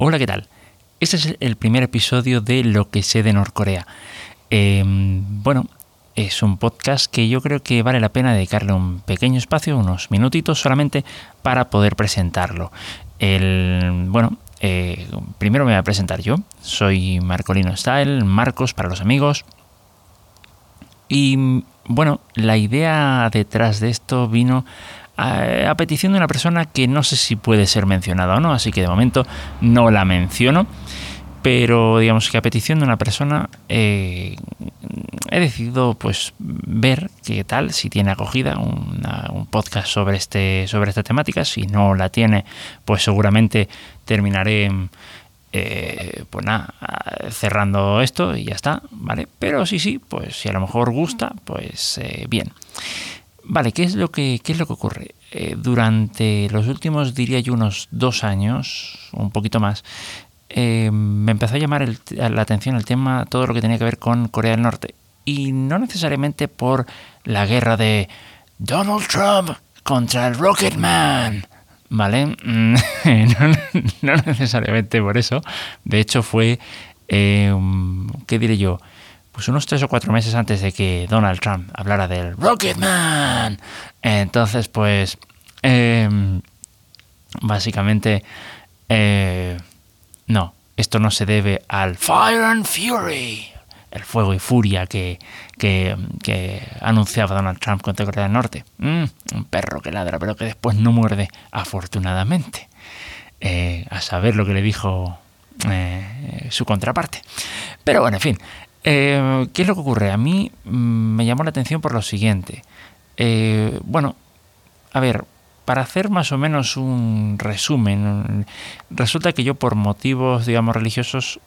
Hola, ¿qué tal? Este es el primer episodio de Lo que sé de Norcorea. Em, bueno, es un podcast que yo creo que vale la pena dedicarle un pequeño espacio, unos minutitos solamente, para poder presentarlo. El, bueno, eh, primero me voy a presentar yo. Soy Marcolino Style, Marcos para los amigos. Y bueno, la idea detrás de esto vino a, petición de una persona que no sé si puede ser mencionada o no, así que de momento no la menciono. Pero digamos que a petición de una persona eh, he decidido pues ver qué tal, si tiene acogida un podcast sobre, este, sobre esta temática. Si no la tiene, pues seguramente terminaré eh, pues nada, cerrando esto y ya está, ¿vale? Pero sí, sí, pues si a lo mejor gusta, pues eh, bien. Vale, ¿qué es lo que, es lo que ocurre? Eh, durante los últimos, diría yo, unos dos años, un poquito más, eh, me empezó a llamar la atención el tema, todo lo que tenía que ver con Corea del Norte. Y no necesariamente por la guerra de Donald Trump contra el Rocketman. ¿Vale? no, necesariamente por eso. De hecho, fue, eh, ¿qué diré yo? Pues unos tres o cuatro meses antes de que Donald Trump hablara del Rocketman. Entonces, pues, em, básicamente, eh, no, esto no se debe al Fire and Fury, el fuego y furia que, que, anunciaba Donald Trump contra Corea del Norte. Mm, un perro que ladra, pero que después no muerde, afortunadamente. Eh, a saber lo que le dijo eh, su contraparte. Pero bueno, en fin, eh, ¿Qué es lo que ocurre? A mí mm, me llamó la atención por lo siguiente. Eh, bueno, a ver, para hacer más o menos un resumen, resulta que yo por motivos, digamos, religiosos,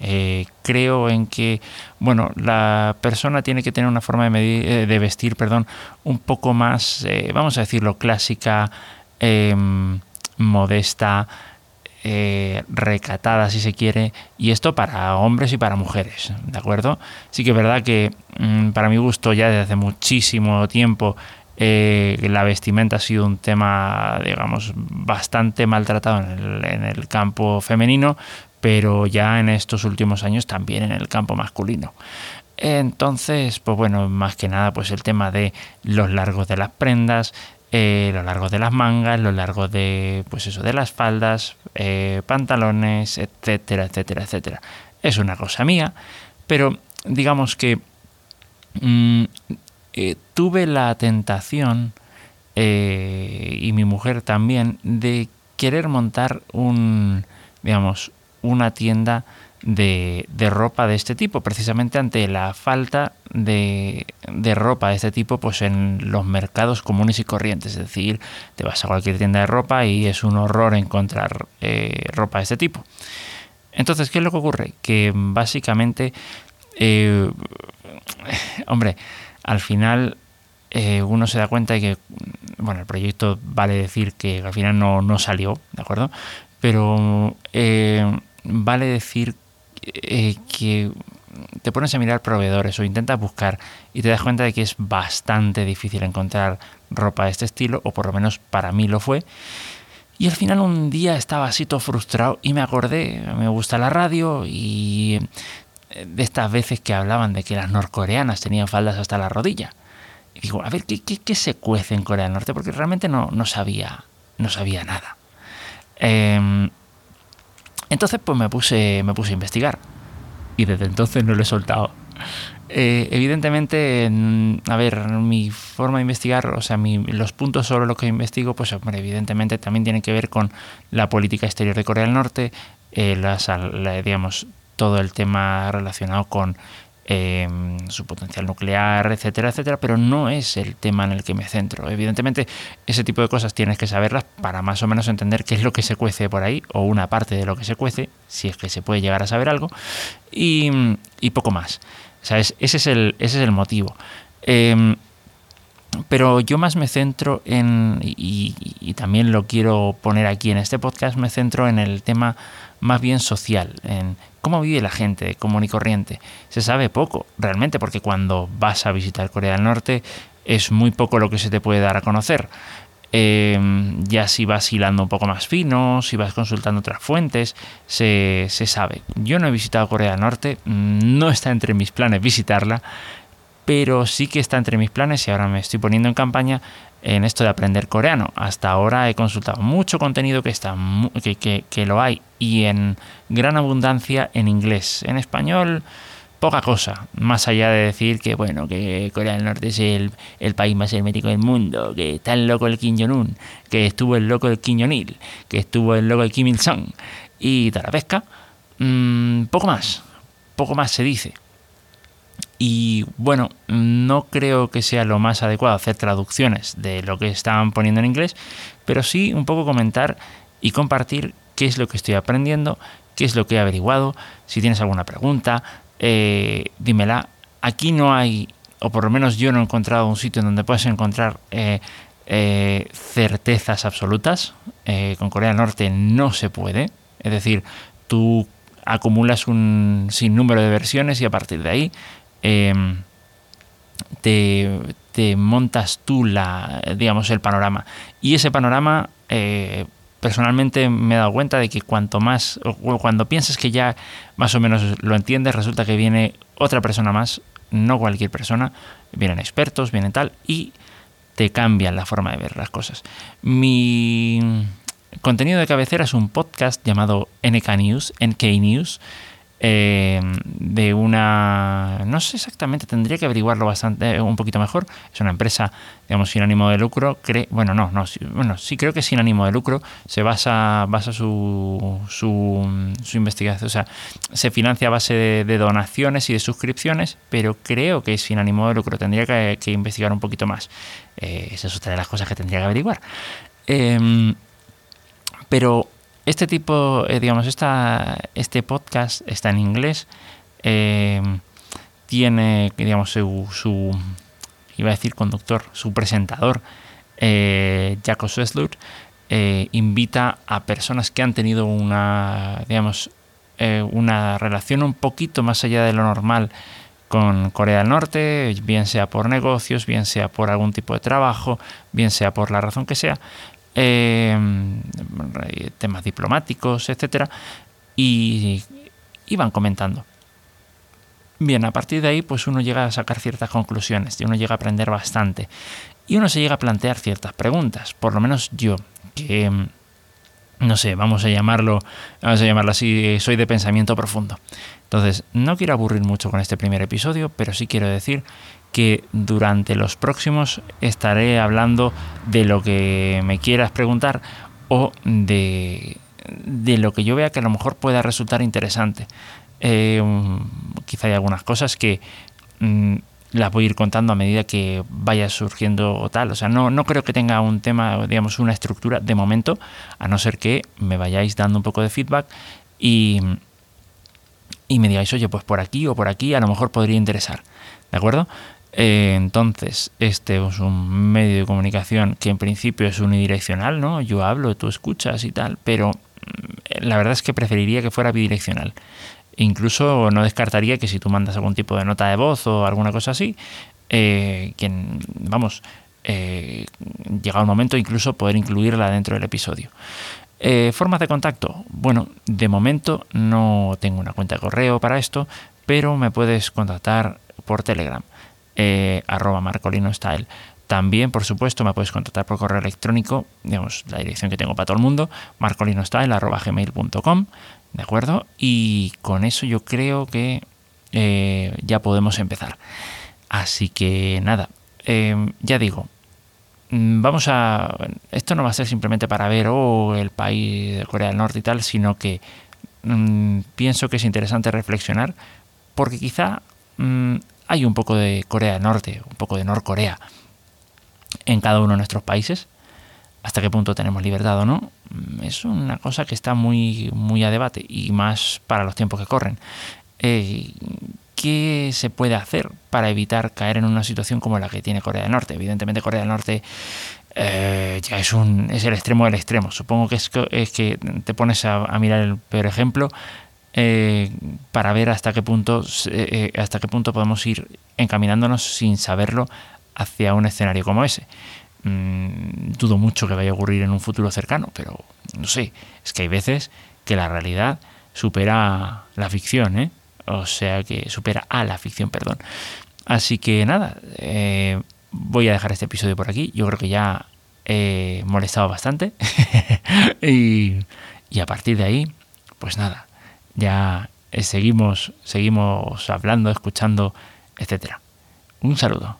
eh, creo en que, bueno, la persona tiene que tener una forma de, de vestir, perdón, un poco más, vamos a decirlo, clásica, em, modesta, eh, recatada, si se quiere, y esto para hombres y para mujeres, ¿de acuerdo? Sí que es verdad que mm, para mi gusto ya desde hace muchísimo tiempo eh, la vestimenta ha sido un tema, digamos, bastante maltratado en el, en el campo femenino, pero ya en estos últimos años también en el campo masculino. Entonces, pues bueno, más que nada, pues el tema de los largos de las prendas, eh, lo largo de las mangas, lo largo de, pues eso, de las faldas, eh, pantalones, etcétera, etcétera, etcétera. Es una cosa mía, pero digamos que mm, eh, tuve la tentación, y mi mujer también, de querer montar un, digamos, una tienda de, ropa de este tipo, precisamente ante la falta de, ropa de este tipo pues en los mercados comunes y corrientes. Es decir, te vas a cualquier tienda de ropa y es un horror encontrar eh, ropa de este tipo. Entonces, ¿qué es lo que ocurre? Que básicamente, eh, hombre, al final eh, uno se da cuenta de que, bueno, el proyecto vale decir que al final no, no salió, ¿de acuerdo? Pero vale decir eh, que te pones a mirar proveedores o intentas buscar y te das cuenta de que es bastante difícil encontrar ropa de este estilo, o por lo menos para mí lo fue. Y al final un día estaba así todo frustrado y me acordé, me gusta la radio y eh, de estas veces que hablaban de que las norcoreanas tenían faldas hasta la rodilla. Y digo, a ver, ¿qué, qué, se cuece en Corea del Norte? Porque realmente no, no, sabía, no sabía nada. Eh, entonces pues me puse, me puse a investigar y desde entonces no lo he soltado. Eh, evidentemente, a ver, mi forma de investigar, o sea, los puntos sobre los que investigo, pues evidentemente también tienen que ver con la política exterior de Corea del Norte, eh, las, digamos, todo el tema relacionado con Em, su potencial nuclear, etcétera, etcétera, pero no es el tema en el que me centro. Evidentemente, ese tipo de cosas tienes que saberlas para más o menos entender qué es lo que se cuece por ahí, o una parte de lo que se cuece, si es que se puede llegar a saber algo, y, poco más. ese, es el, ese es el motivo. Em, pero yo más me centro en, y, también lo quiero poner aquí en este podcast, me centro en el tema más bien social, en cómo vive la gente común y corriente. Se sabe poco, realmente, porque cuando vas a visitar Corea del Norte es muy poco lo que se te puede dar a conocer. Em, ya si vas hilando un poco más fino, si vas consultando otras fuentes, se, se sabe. Yo no he visitado Corea del Norte, no está entre mis planes visitarla, pero sí que está entre mis planes y ahora me estoy poniendo en campaña en esto de aprender coreano. Hasta ahora he consultado mucho contenido que, está, que, que, lo hay y en gran abundancia en inglés. En español, poca cosa. Más allá de decir que, bueno, que Corea del Norte es el, país más hermético del mundo, que está el loco el Kim Jong-un, que estuvo el loco del Kim Jong-il, que estuvo el loco del Kim Il-sung y tal la pesca. Mm, poco más. Poco más se dice. Y bueno, no creo que sea lo más adecuado hacer traducciones de lo que estaban poniendo en inglés, pero sí un poco comentar y compartir qué es lo que estoy aprendiendo, qué es lo que he averiguado. Si tienes alguna pregunta, eh, dímela. Aquí no hay, o por lo menos yo no he encontrado un sitio en donde puedas encontrar eh, eh, certezas absolutas. con Corea del Norte no se puede. Es decir, tú acumulas un sinnúmero de versiones y a partir de ahí Em, te, montas tú la, digamos, el panorama. Y ese panorama, eh, personalmente me he dado cuenta de que cuanto más, o cuando piensas que ya más o menos lo entiendes, resulta que viene otra persona más, no cualquier persona, vienen expertos, vienen tal, y te cambian la forma de ver las cosas. Mi contenido de cabecera es un podcast llamado NK News, NK News, eh, de una, no sé exactamente, tendría que averiguarlo bastante, eh, un poquito mejor. Es una empresa, digamos, sin ánimo de lucro. Bueno, no, no, bueno, sí creo que sin ánimo de lucro. Se basa, basa su, su, su investigación, o sea, se financia a base de, donaciones y de suscripciones, pero creo que es sin ánimo de lucro. Tendría que, investigar un poquito más. Eh, esa es otra de las cosas que tendría que averiguar. Em, pero este tipo, eh, digamos, esta, este podcast está en inglés. Eh, tiene, digamos, su, iba a decir conductor, su presentador, eh, Jaco eh, invita a personas que han tenido una, digamos, una relación un poquito más allá de lo normal con Corea del Norte, bien sea por negocios, bien sea por algún tipo de trabajo, bien sea por la razón que sea, Em, temas diplomáticos, etcétera, y, van comentando. Bien, a partir de ahí, pues uno llega a sacar ciertas conclusiones y uno llega a aprender bastante. Y uno se llega a plantear ciertas preguntas, por lo menos yo, que em, no sé, vamos a llamarlo, vamos a llamarlo así, soy de pensamiento profundo. Entonces, no quiero aburrir mucho con este primer episodio, pero sí quiero decir que durante los próximos estaré hablando de lo que me quieras preguntar o de, lo que yo vea que a lo mejor pueda resultar interesante. Eh, quizá hay algunas cosas que mm, las voy a ir contando a medida que vaya surgiendo o tal. O sea, no, no creo que tenga un tema, digamos, una estructura de momento, a no ser que me vayáis dando un poco de feedback y, y me digáis, oye, pues por aquí o por aquí a lo mejor podría interesar. ¿De acuerdo? Eh, entonces, este es un medio de comunicación que en principio es unidireccional, ¿no? Yo hablo, tú escuchas y tal, pero mm, la verdad es que preferiría que fuera bidireccional. Incluso no descartaría que si tú mandas algún tipo de nota de voz o alguna cosa así, eh, que, vamos, eh, llega un momento incluso poder incluirla dentro del episodio. formas de contacto. Bueno, de momento no tengo una cuenta de correo para esto, pero me puedes contactar por Telegram eh, arroba marcolino style. También, por supuesto, me puedes contactar por correo electrónico, digamos, la dirección que tengo para todo el mundo, marcolinostyle.gmail.com, ¿de acuerdo? Y con eso yo creo que eh, ya podemos empezar. Así que nada, eh, ya digo, mm, vamos a... Esto no va a ser simplemente para ver, oh, el país de Corea del Norte y tal, sino que mm, pienso que es interesante reflexionar, porque quizá mm, hay un poco de Corea del Norte, un poco de Norcorea en cada uno de nuestros países. Hasta qué punto tenemos libertad o no, mm, es una cosa que está muy, muy a debate y más para los tiempos que corren. Eh, ¿Qué se puede hacer para evitar caer en una situación como la que tiene Corea del Norte? Evidentemente Corea del Norte eh, ya es, un, es el extremo del extremo. Supongo que es, es que te pones a, a mirar el peor ejemplo eh, para ver hasta qué punto eh, hasta qué punto podemos ir encaminándonos sin saberlo hacia un escenario como ese. mm, dudo mucho que vaya a ocurrir en un futuro cercano, pero no sé, es que hay veces que la realidad supera la ficción, ¿eh? O sea que supera a la ficción, perdón. Así que nada, eh, voy a dejar este episodio por aquí. Yo creo que ya he molestado bastante. y, y, a partir de ahí, pues nada, ya seguimos, seguimos hablando, escuchando, etcétera. Un saludo.